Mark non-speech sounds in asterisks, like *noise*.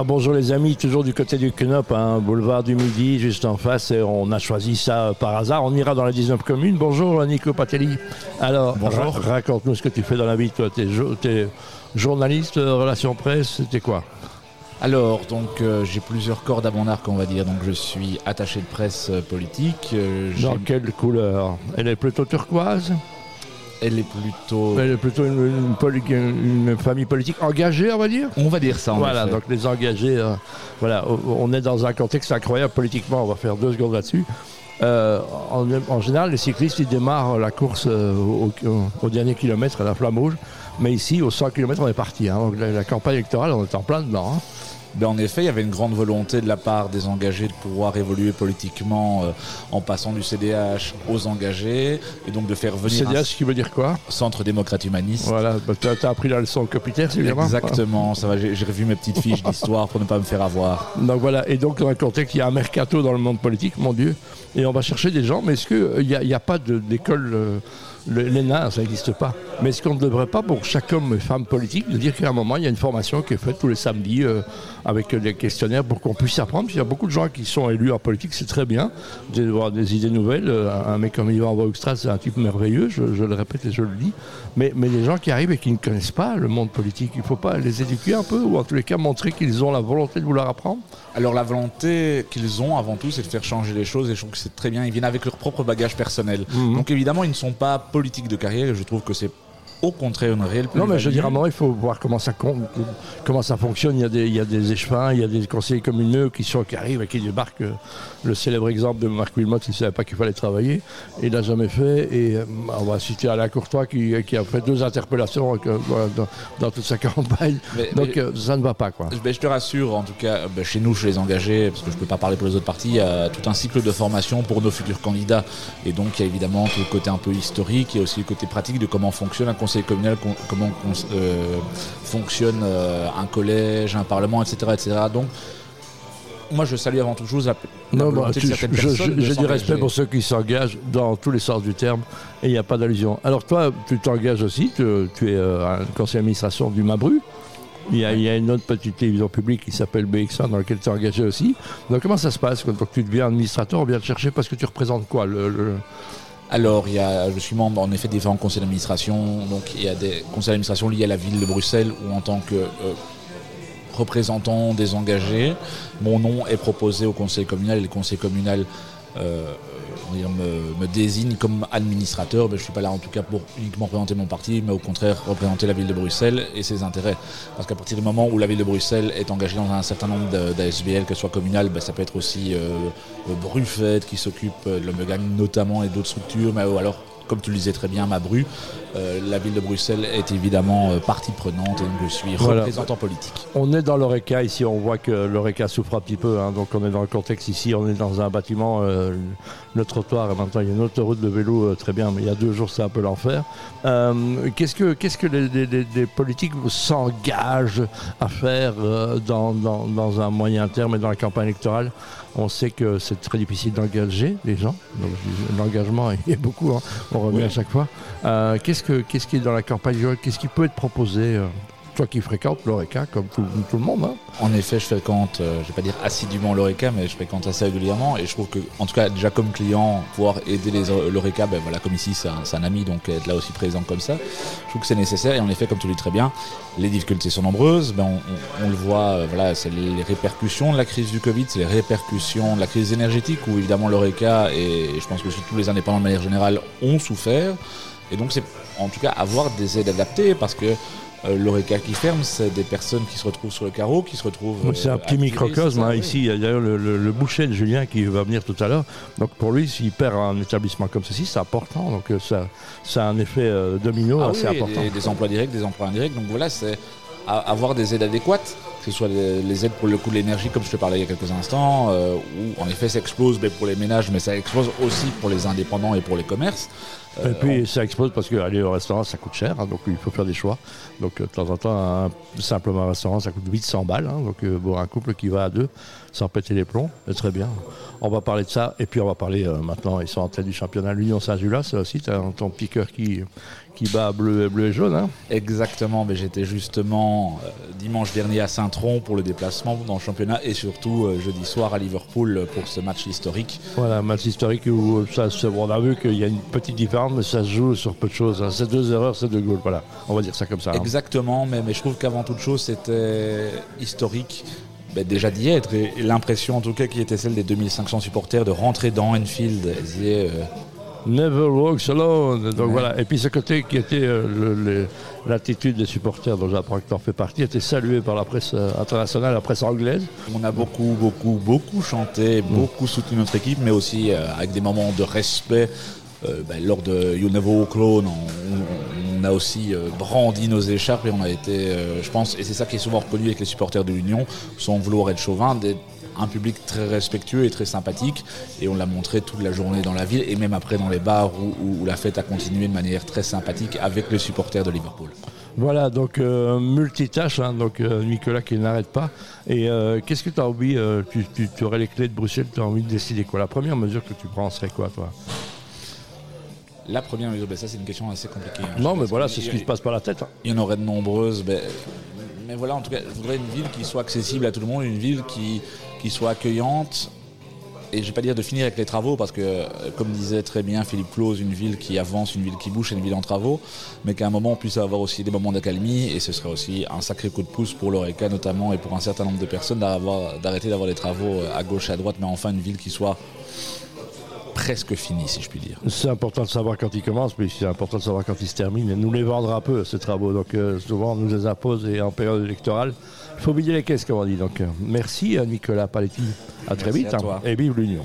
Ah, bonjour les amis, toujours du côté du Knop, un boulevard du Midi, juste en face, et on a choisi ça par hasard. On ira dans les 19 communes. Bonjour Nico Patelli. Alors, ra- raconte-nous ce que tu fais dans la vie, toi. T'es jo- t'es journaliste, euh, relations presse, c'était quoi? Alors, donc, euh, j'ai plusieurs cordes à mon arc, on va dire. Donc, je suis attaché de presse euh, politique. euh, Dans quelle couleur? Elle est plutôt turquoise? Elle est plutôt. Elle est plutôt une, une poli- une famille politique engagée, on va dire On va dire ça, en Voilà, effet. donc les engagés, euh, voilà, on est dans un contexte incroyable politiquement, on va faire deux secondes là-dessus. Euh, en, en général, les cyclistes, ils démarrent la course euh, au, au- au dernier kilomètre à la flamme rouge, mais ici, au 100 km, on est parti. hein. Donc, la, la campagne électorale, on est en plein dedans. hein. Ben, en effet, il y avait une grande volonté de la part des engagés de pouvoir évoluer politiquement euh, en passant du CDH aux engagés et donc de faire venir CDH, ce qui veut dire quoi? un centre démocrate humaniste. Voilà, bah, tu as, appris la leçon au Copiter, c'est bien Exactement, ça va. J'ai revu mes petites fiches d'histoire pour ne pas me faire avoir. Donc voilà, et donc dans un contexte, il y a un mercato dans le monde politique, mon Dieu, et on va chercher des gens, mais est-ce qu'il n'y a, y a pas d'école, euh, le- l'ENA, ça n'existe pas, mais est-ce qu'on ne devrait pas, pour chaque homme et femme politique, de dire qu'à un moment, il y a une formation qui est faite tous les samedis euh, avec des questionnaires pour qu'on puisse apprendre, Puis il y a beaucoup de gens qui sont élus en politique, c'est très bien, d'avoir des idées nouvelles, euh, un mec comme Ivan Hoekstra, c'est un type merveilleux, je, je le répète et je le dis, mais, mais les gens qui arrivent et qui ne connaissent pas le monde politique, il ne faut pas les éduquer un peu, ou en tous les cas montrer qu'ils ont la volonté de vouloir apprendre Alors la volonté qu'ils ont avant tout, c'est de faire changer les choses et je trouve que c'est très bien. Ils viennent avec leur propre bagage personnel. Mhm. Donc évidemment, ils ne sont pas politiques de carrière et je trouve que c'est au contraire une réelle Non, mais je veux dire, à un moment, il faut voir comment ça, com- comment ça fonctionne. Il y, a des, il y a des échevins, il y a des conseillers communaux qui, sont, qui arrivent et qui débarquent. euh, Le célèbre exemple de Marc Wilmot, il ne savait pas qu'il fallait travailler. Il l'a jamais fait. Et euh, on va citer Alain Courtois qui, qui a fait deux interpellations euh, dans, dans toute sa *laughs* campagne. Mais- Donc mais- euh, ça ne va pas, quoi. Ben, je te rassure, en tout cas, ben, chez nous, chez les engagés, parce que je ne peux pas parler pour les autres partis, il y a tout un cycle de formation pour nos futurs candidats. Et donc, il y a évidemment tout le côté un peu historique, il y a aussi le côté pratique de comment fonctionne un conseil communal, con- comment euh, fonctionne euh, un collège, un parlement, etc. etc. Donc, moi, je salue avant toute chose la, Non, bah, tu- de certaines je- personnes J'ai du respect pour ceux qui s'engagent dans tous les sens du terme et il n'y a pas d'allusion. Alors toi, tu t'engages aussi, tu, tu es euh, un conseiller d'administration du Mabru. Il y, a, il y a une autre petite télévision publique qui s'appelle BX1 dans laquelle tu es engagé aussi. Donc comment ça se passe quand tu deviens administrateur On vient te chercher parce que tu représentes quoi le, le- Alors, il y a, je suis membre en effet des différents conseils d'administration. Donc, il y a des conseils d'administration liés à la ville de Bruxelles où, en tant que euh, représentant des engagés, mon nom est proposé au conseil communal et le conseil communal euh, me, désigne comme administrateur. Mais je ne suis pas là en tout cas pour uniquement représenter mon parti, mais au contraire représenter la ville de Bruxelles et ses intérêts. Parce qu'à partir du moment où la ville de Bruxelles est engagée dans un certain nombre d'ASBL, qu'elle soit communale, ben, ça peut être aussi euh, euh, Brufet qui s'occupe de l'Omegang notamment et d'autres structures, mais alors comme tu le disais très bien, ma bru, euh, la ville de Bruxelles est évidemment euh, partie prenante et donc je suis Voilà. représentant politique. On est dans l'ORECA ici, on voit que l'ORECA souffre un petit peu, hein, donc on est dans le contexte ici, on est dans un bâtiment, euh, le trottoir, et maintenant il y a une autoroute de vélo euh, très bien, mais il y a deux jours c'est un peu l'enfer. Euh, qu'est-ce que, qu'est-ce que les, les- les- les politiques s'engagent à faire dans, dans- dans un moyen terme et dans la campagne électorale? On sait que c'est très difficile d'engager les gens, donc l'engagement a beaucoup, hein, on revient Oui. à chaque fois. Euh, qu'est-ce, que, qu'est-ce qui est dans la campagne Qu'est-ce qui peut être proposé euh, qui fréquentes l'ORECA, comme tout, le monde, hein. En effet, je fréquente, euh, je vais pas dire assidûment l'ORECA, mais je fréquente assez régulièrement et je trouve que, en tout cas, déjà comme client, pouvoir aider l'ORECA, ben voilà, comme ici, c'est un, ami, donc être là aussi présent comme ça, je trouve que c'est nécessaire. Et en effet, comme tu le dis très bien, les difficultés sont nombreuses. Ben, on, le voit, euh, voilà, c'est les, répercussions de la crise du Covid, c'est les répercussions de la crise énergétique où évidemment l'ORECA et je pense que tous les indépendants de manière générale ont souffert. Et donc, c'est en tout cas avoir des aides adaptées parce que euh, l'ORECA qui ferme, c'est des personnes qui se retrouvent sur le carreau, qui se retrouvent. C'est un euh, petit microcosme. hein. Ici, il y a d'ailleurs le, le- le boucher de Julien qui va venir tout à l'heure. Donc pour lui, s'il perd un établissement comme ceci, c'est important. Donc euh, ça, ça a un effet euh, domino Ah assez oui, important. Des, des emplois directs, des emplois indirects. Donc voilà, c'est avoir des aides adéquates, que ce soit les, les aides pour le coût de l'énergie, comme je te parlais il y a quelques instants, euh, où en effet ça explose mais pour les ménages, mais ça explose aussi pour les indépendants et pour les commerces. Et puis ça explose parce qu'aller au restaurant ça coûte cher, hein, donc il faut faire des choix. Donc de temps en temps, un, simplement un restaurant ça coûte 800 balles. Hein, donc pour un couple qui va à deux, sans péter les plombs, c'est très bien. On va parler de ça et puis on va parler maintenant, ils sont en tête du championnat L'Union Saint-Gilles, c'est aussi ton piqueur qui, qui bat bleu, bleu et jaune. Hein. Exactement, mais j'étais justement euh, dimanche dernier à Saint-Tron pour le déplacement dans le championnat et surtout euh, jeudi soir à Liverpool pour ce match historique. Voilà, match historique où ça, on a vu qu'il y a une petite différence, mais ça se joue sur peu de choses. Hein. C'est deux erreurs, c'est deux goals. Voilà, on va dire ça comme ça. Hein. Exactement, mais, mais je trouve qu'avant toute chose, c'était historique. Ben, déjà d'y être et, l'impression en tout cas qui était celle des 2500 supporters de rentrer dans Enfield euh, Never walks alone. Donc voilà. Et puis ce côté qui était euh, l'attitude des supporters dont tu en fais partie était salué par la presse euh, internationale, la presse anglaise. On a beaucoup, beaucoup, beaucoup chanté, beaucoup soutenu notre équipe, mais aussi euh, avec des moments de respect. Ben, lors de You Never Walk Alone, on, a aussi brandi nos écharpes et on a été, je pense, et c'est ça qui est souvent reconnu avec les supporters de l'Union, sans vouloir être chauvin, un public très respectueux et très sympathique. Et on l'a montré toute la journée dans la ville et même après dans les bars où, la fête a continué de manière très sympathique avec les supporters de Liverpool. Voilà, donc euh, multitâche, hein, donc euh, Nicolas qui n'arrête pas. Et euh, qu'est-ce que tu as envie tu, aurais les clés de Bruxelles, tu as envie de décider quoi? La première mesure que tu prends serait quoi, toi? La première mesure, ben ça c'est une question assez compliquée. Hein. non, mais voilà, c'est ce qui se passe par la tête. Hein. Il y en aurait de nombreuses. Ben, mais voilà, en tout cas, je voudrais une ville qui soit accessible à tout le monde, une ville qui, soit accueillante. Et je ne vais pas dire de finir avec les travaux, parce que, euh, comme disait très bien Philippe Claus, une ville qui avance, une ville qui bouge, une ville en travaux, mais qu'à un moment on puisse avoir aussi des moments d'accalmie, et ce serait aussi un sacré coup de pouce pour l'ORECA notamment, et pour un certain nombre de personnes d'arrêter d'avoir des travaux euh, à gauche et à droite, mais enfin une ville qui soit presque finie, si je puis dire. C'est important de savoir quand ils commencent, mais c'est important de savoir quand ils se terminent, et nous les vendre un peu, ces travaux. Donc euh, souvent on nous les impose, et en période électorale, il faut oublier les caisses, comme on dit. Donc, euh, merci à Nicolas Paletti. À très vite. Hein. et vive l'Union.